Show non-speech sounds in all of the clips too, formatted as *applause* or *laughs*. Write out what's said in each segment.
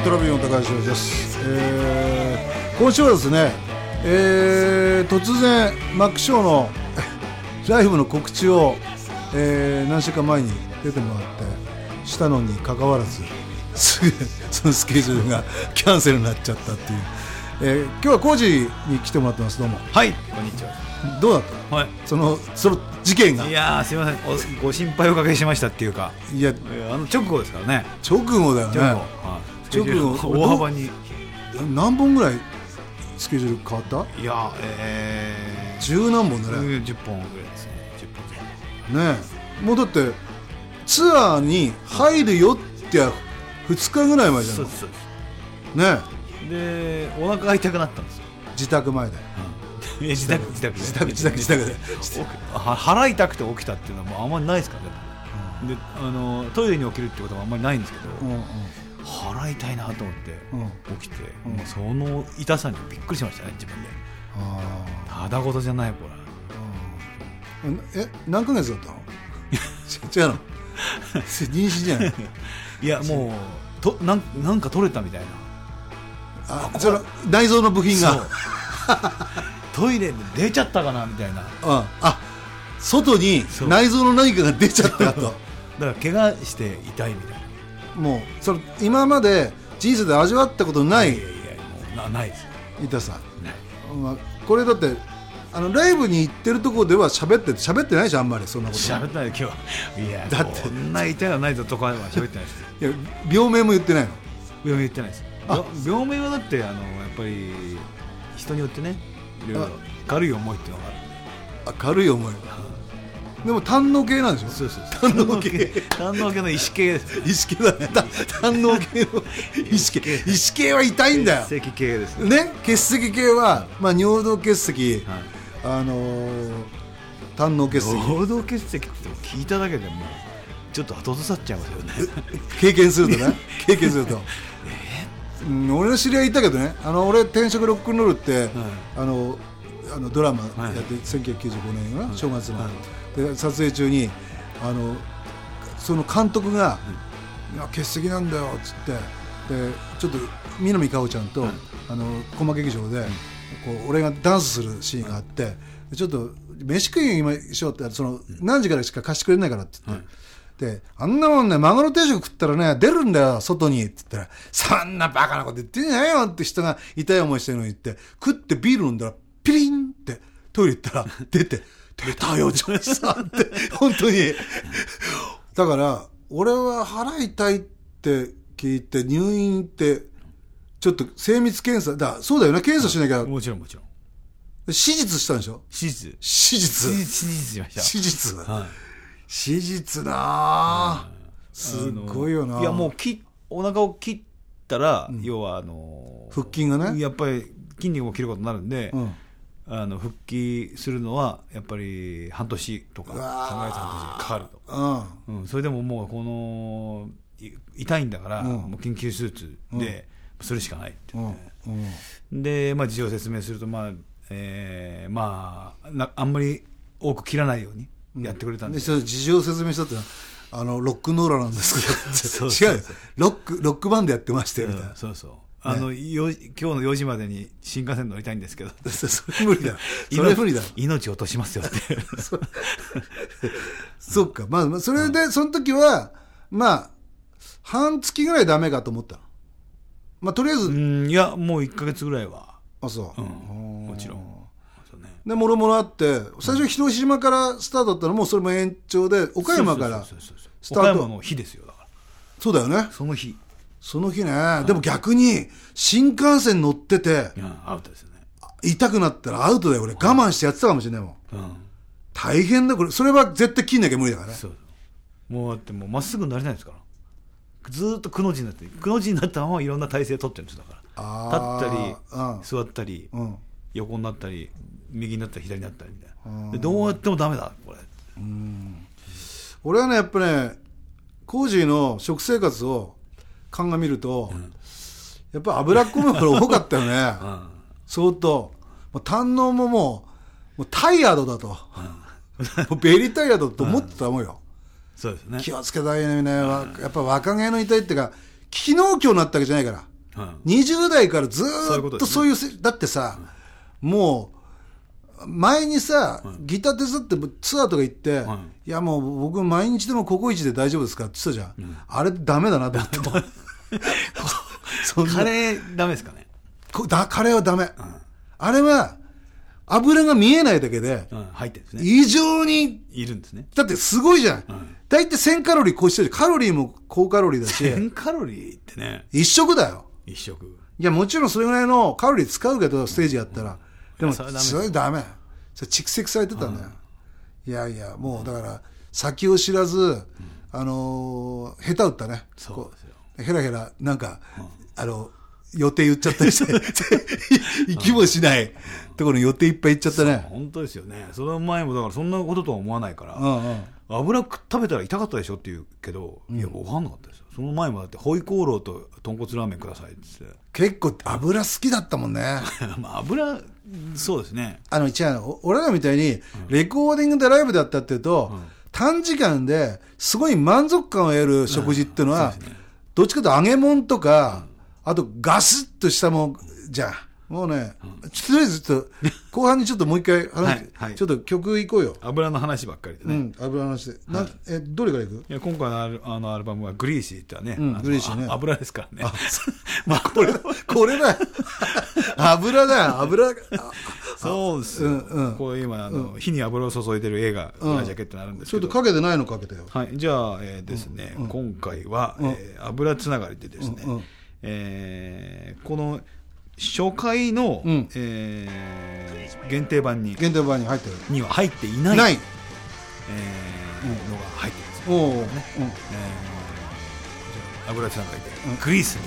はトラビオン高橋です、えー今週はですね、えー突然マックショーの *laughs* ライブの告知を、えー何週間前に出てもらってしたのにかかわらず *laughs* すぐそのスケジュールが *laughs* キャンセルになっちゃったっていう、えー今日は工事に来てもらってます。どうも。はい、こんにちは。どうだった？はい。そのその事件が。いやー、すみません。お、ご心配おかけしましたっていうか、いやいやあの直後ですからね。直後だよね。直後。はいジュール直後大幅に。何本ぐらいスケジュール変わった？いや、えー、十何本だね。うん10本ぐらいですね。10本ねえ。もうだってツアーに入るよって2日ぐらい前じゃんそうです、そうです。ねで、お腹が痛くなったんですよ。え自宅前で。え自宅、自宅、自宅自宅自宅で。腹痛くて起きたっていうのはもうあんまりないですからね。で、あのトイレに起きるってことはあんまりないんですけど、うんうん腹痛いなと思ってうん。起きて、うん。もうその痛さにびっくりしましたね自分で。あただごとじゃないこれ。え何ヶ月だったの？*laughs* 違うの。*laughs* 妊娠じゃない。いやもうとなんなんか取れたみたいな。あその内臓の部品が。トイレで出ちゃったかなみたいな。うん。あ外に内臓の何かが出ちゃったと。*laughs* だから怪我して痛いみたいもうその今まで人生で味わったことのないないやいやもうなないです。よ痛さまあ、これだってあのライブに行ってるところでは喋って喋ってないじゃんあんまりそんなこと。喋ってない今日は。いやだって。こんな痛いのないぞとかは喋ってないです。いや病名も言ってないの？病名言ってないです。あ。病名はだってあのやっぱり人によってねいろいろ軽い思いっていうのがあるあ軽い思いでも胆の系なんでしょ？そうそう胆の系。胆の系の石系です。意識だね。た胆の系の意識意識系は痛いんだよ。血石系です。ね？ね結石系は、まあ、尿道結石、はい。あのー胆の結石。合同結石って聞いただけでもうちょっと後ずさっちゃいますよね。経験するとね？経験すると、*laughs* うん、俺の知り合いいたけどね。あの俺転職ロックンロールって、あのあのドラマやって、1995年かな、正月の、で撮影中にあのその監督が「い。や欠席なんだよ」っつってでちょっと南果歩ちゃんと、あの小間劇場で、こう俺がダンスするシーンがあって、でちょっと飯食いにしようってその何時からしか貸してくれないからって言って。で、あんなもんね、マグロ定食食ったらね、出るんだよ、外に。って言ったら、そんなバカなこと言ってんじゃないよって人が痛い思いしてるのに言って、食ってビール飲んだら、トイレ行ったら、出て、出たよ、ジョイさんって、本当に。だから、俺は腹痛いって聞いて、入院って、ちょっと精密検査、だそうだよね、検査しなきゃ、もちろんもちろん。手術したんでしょ？手術。手手術。術手術しました。手術。はい。手術なあ。すっごいよな。いやもうきお腹を切ったら、要はあの腹筋がね。やっぱり筋肉も切ることになるんで、うんあの復帰するのはやっぱり半年とか3うヶわ月半年かかると、うん。うん、それでももうこのい痛いんだから、うん。もう緊急手術で、するしかないってって、うん。で、まあ、事情を説明すると、まあえーまあな、あんまり多く切らないようにやってくれたんで、でそれ事情を説明したってのはあのロックンローラーなんですけど。*laughs* そうそう違う。よロックロックバンドやってましてみたいな、うんそうそうあの、よ今日の4時までに新幹線乗りたいんですけど。*laughs* そそれ無理だ。それ無理だ。*laughs* 命命落としますよって。*laughs* そっか。まあまあそれでその時はまあ半月ぐらいダメかと思ったの。まあとりあえず、うん。いやもう1か月ぐらいは、あそう、うん、もちろん。でもろもろあって最初広島からスタートだったのもそれも延長で岡山からスタート。岡山の日ですよだから。そうだよね。その日、その日ね、でも逆に新幹線乗っててうん、アウトですよね、痛くなったらアウトだよ俺。我慢してやってたかもしれないもん。うん、大変だこれ。それは絶対切んなきゃ無理だから。ねそう。もうだってもうまっすぐになれないですから。ずーっとくの字になってくの字になったままいろんな体勢取ってるんですよだから。あ立ーったり座ったり、うん。横になったり右になったり左になったりみたいな。でどうやってもダメだこれ。俺はねやっぱねコージーの食生活を鑑みると、やっぱ脂っこいものが多かったよね、*laughs* 相当。もう胆のももうもうタイヤードだと、もうベリータイヤードと思ってたもんよ、そうですね。気をつけたいねね、わやっぱ若気の痛いっていうか機能強になったわけじゃないから。うん。20代からずっとそういうせ、だってさ、もう、前にさ、ギター手伝ってツアーとか行って、はい。い、やもう僕毎日でもココイチで大丈夫ですかって言ってたじゃん。あれダメだなと思って。*laughs* カレーダメですかね？こだカレーはダメ。あれは、油が見えないだけで、うん。入ってるんですね。異常に、いるんですね。だってすごいじゃん。大体1000カロリー超してるしカロリーも高カロリーだし、1000カロリーってね。一食だよ。一食いや、もちろんそれぐらいのカロリー使うけど、ステージやったら。でも、それはダメそれ蓄積されてたんだよ。いやいや、もうだから、先を知らず、あのー下手打ったね。そうですよヘラヘラ、なんか、あの、予定言っちゃったりして、*laughs* 行きもしないところに予定いっぱい行っちゃったね。本当ですよねその前もだからそんなこととは思わないから。油食べたら痛かったでしょって言うけど、いや分かんなかったですよその前もだってホイコーローと豚骨ラーメンくださいって言って。結構油好きだったもんね。*laughs* まあ油そうですね。あの、違う俺らみたいに、レコーディングでライブだったっていうと、短時間ですごい満足感を得る食事っていうのは、どっちかというと揚げ物とか、あとガスッとしたもんじゃん。もうね、とりあえずちょっと、後半にちょっともう一回話、*laughs* はいはい。ちょっと曲行こうよ。油の話ばっかりでね、いうん、油の話。で。なえ、どれから行く？や今回のアルあのアルバムはグリーシーってはね、うんグリーシーね。あ油ですからね。まあ、これ、これだ。よ。*laughs* 油だ。よ、油。あそうですよ、うんうん。こう今あの、火に油を注いでる映画、うん。ラジャケットになるんですちょけどっとかけてないのかけてよ。はい、じゃあ、えーですね、今回は、うん。えー油つながりでですね、うんうん。えーこの初回の、うえ、限定版に限定版に入ってには入っていない,な、えうん、のが入ってるんす、うん。えー、じゃ油さんがいて、うん、グリスに。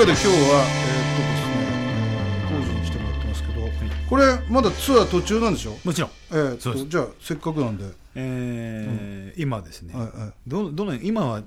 いうわけで今日は、えーっとですね、工事に来てもらってますけど、これまだツアー途中なんでしょ？もちろん、えーっそうです。とじゃあせっかくなんで、えー今ですね、はいはい。どどの今はあ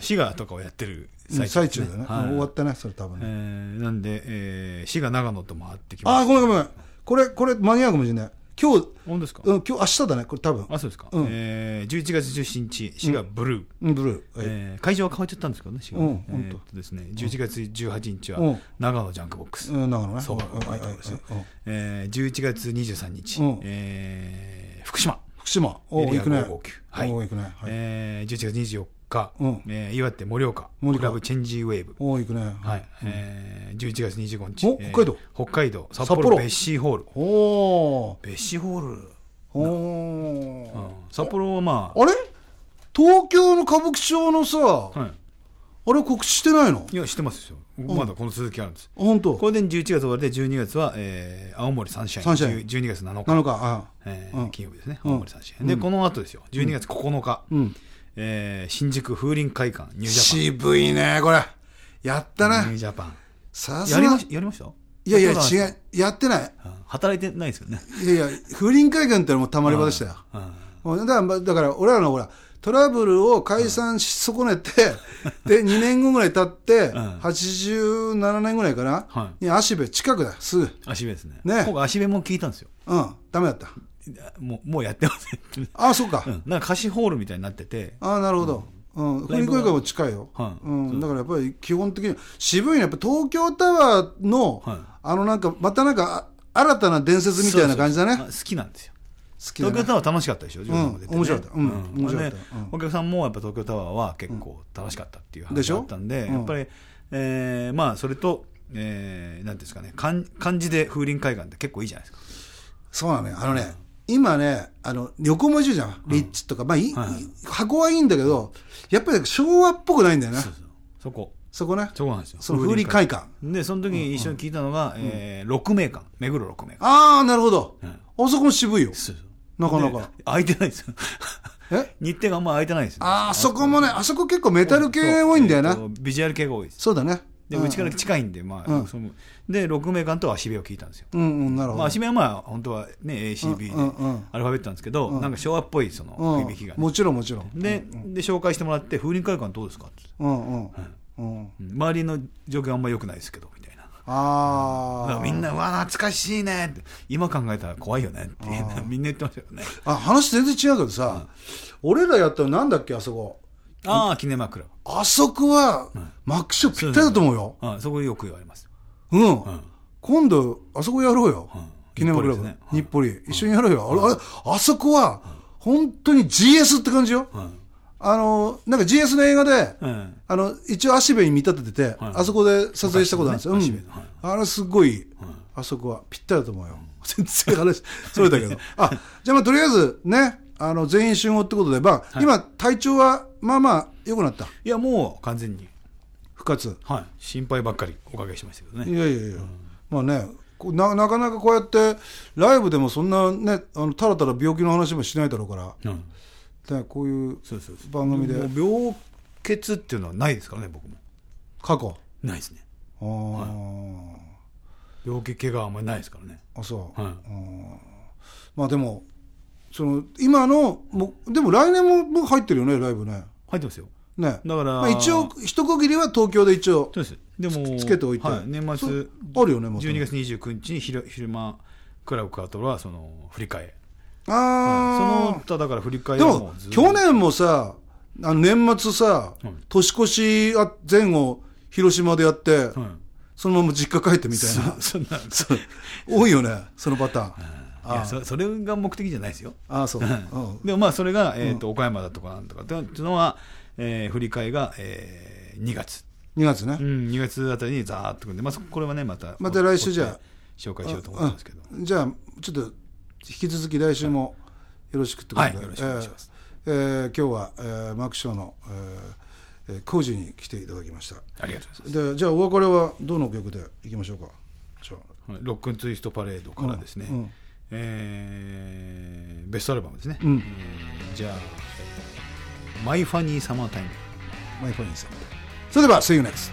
滋賀とかをやってるうん最中最中だよね、はい。終わったねそれ多分えね、ーなんで、えー滋賀長野と回ってきあまあごめんごめん。これこれ間に合うかもしれない今日、本当ですか、うん、今日明日だねこれ多分。あそうですか、うん。えー、11月17日滋賀ブルー、うんブルー、はい。えー会場は変わっちゃったんですけどね、滋賀。ねうんえーですね、11月18日はうん。長野ジャンクボックス、うん、長野ね。そう。はいはいえー、11月23日、うん。えー福島、福島。おお行くね。559はい。お行くね。はい、えー、11月24日、うん。えー岩手盛岡盛岡。クラブチェンジウェーブ、お行くね。はい。えー、11月25日。お北海道？えー北海道。札札幌幌ベッシーホール。おおベッシーホール。おおーうん。札幌はまああれ？東京の歌舞伎町のさ、はい。あれ告知してないの？いや知ってますよ。まだこの続きあるんです。本当？これで11月終わりで12月は、えー青森サンシャイン。サンシャイン。10 12月7日。7日。あえーうん。金曜日ですね、うん。青森サンシャイン、でこの後ですよ。12月9日、うんえー新宿風林会館ニュージ渋いねこれ。やったャパンニューねジャパン。さすが。やりましやりました？いやいや違う。やってない。うん働いてないですよね。いやいや風林会館ってのはもうたまり場でしたよ。だからまあだから俺らのほらトラブルを解散し損ねて、*laughs* で2年後ぐらい経って、ん。87年ぐらいかな、はに足部近くだよすぐ。足部ですね。ね。僕足部も聞いたんですよ。うん。ダメだったもうもうやってませんってああそうか、うん。なんか貸しホールみたいになってて。ああなるほど、うん、風林会館も近いよ、は。い。うん、だからやっぱり基本的に渋いねやっぱ東京タワーの、はい。あのなんかまたなんかあ新たな伝説みたいな感じだね。好きなんですよ。好き東京タワー楽しかったでしょ、ジョーさんも出てね。面白かった。うん。面白かった。お客さんもやっぱ東京タワーは結構楽しかったっていう話だったんで、うん。やっぱり、えーまあそれと、えー、なんですかね。漢漢字で風林海岸って結構いいじゃないですか。そうなのよ。あのね、今ねあの横文字じゃん、リッチとか。まあいい、はい。箱はいいんだけどやっぱり昭和っぽくないんだよねそうそう。そこ。そこねそこなんですよ。その風林会館でその時に一緒に聞いたのが、えー六名館。目黒六名館。ああなるほど、うん。あそこも渋いよ。そうそう。なかなか。で空いてないですよ。え？日程があんま空いてないですよ。ああそこもねあそこ結構メタル系多いんだよな、ビジュアル系が多いです。そうだね。でうちから近いんで、まあ、うん。そので6名間と足部を聞いたんですよ。うんうんなるほど、まあ、足部はまあ本当はね ACB でうんうんうん。アルファベットなんですけど、なんか昭和っぽいその響きがね、うん、もちろんもちろん。でで紹介してもらって風林会館どうですか？って。うんうん、うん、うん周りの状況あんま良くないですけどみたいな。だああみんな「うわ懐かしいね」って。今考えたら怖いよね。って。みんな言ってましたよね。あ話全然違うけどさ、俺らやったのなんだっけあそこ？ああキネマクラブ。あそこは、マックショーぴったりだと思うよ。あそこよく言われますうん、ん。今度あそこやろうよ、うん。記念クラブ。日暮里一緒にやろうよ、あれあそこは、本当に GS って感じよ、うん。あのなんか GS の映画で、うん。あの一応足部に見立ててて、はい。あそこで撮影したことあるんですよ、あれすごい、あそこはぴったりだと思うよ、*laughs* 全然話それだけど。*laughs* あじゃあまあとりあえずねあの全員集合ってことで、まあ今体調はまあまあ良くなった。いやもう完全に復活。はい。心配ばっかりおかけしましたけどね。いやいやいや、まあねななかなかこうやってライブでもそんなねあのたらたら病気の話もしないだろうから、うん。ね、こういう番組で。病欠っていうのはないですからね僕も。過去？ないですね。あー、病気怪我はあんまりないですからね。あそう、はい。まあでもその今のもうでも来年ももう入ってるよねライブね。入ってますよね。だからまあ、一応一区切りは東京で一応そうです。でもつけておいて。はい、年末そうあるよねまた12月29日に昼昼間クラブカートはその振り替え。そあの他だから振り替あでえはも去年もさあの年末さ、うん。年越しあ前後広島でやって、はいそのまま実家帰ってみたいな。そんなそう。多いよねそのパターン、いあやそそれが目的じゃないですよ。ああそう、うん。でもまあそれが、えーと岡山だとかなんとかっていうのは、えー振り替えが、えー2月、2月ね、うん、2月あたりにざーっとくんで、まあ、そこれはねまたまた来週じゃあ。紹介しようと思ってますけど、うんじゃあちょっと引き続き来週もよろしくってことで、はいよろしくお願いします。えーえー今日は、えーマークショーの、えーえー、工事に来ていただきました。ありがとうございます。でじゃあお別れはどの曲でいきましょうか？じゃあ。はいロックンツイストパレードからですね、うんうん。えーベストアルバムですね、うん。えーじゃあ、えーマイファニーサマータイムマイファニーさんそれでは See you next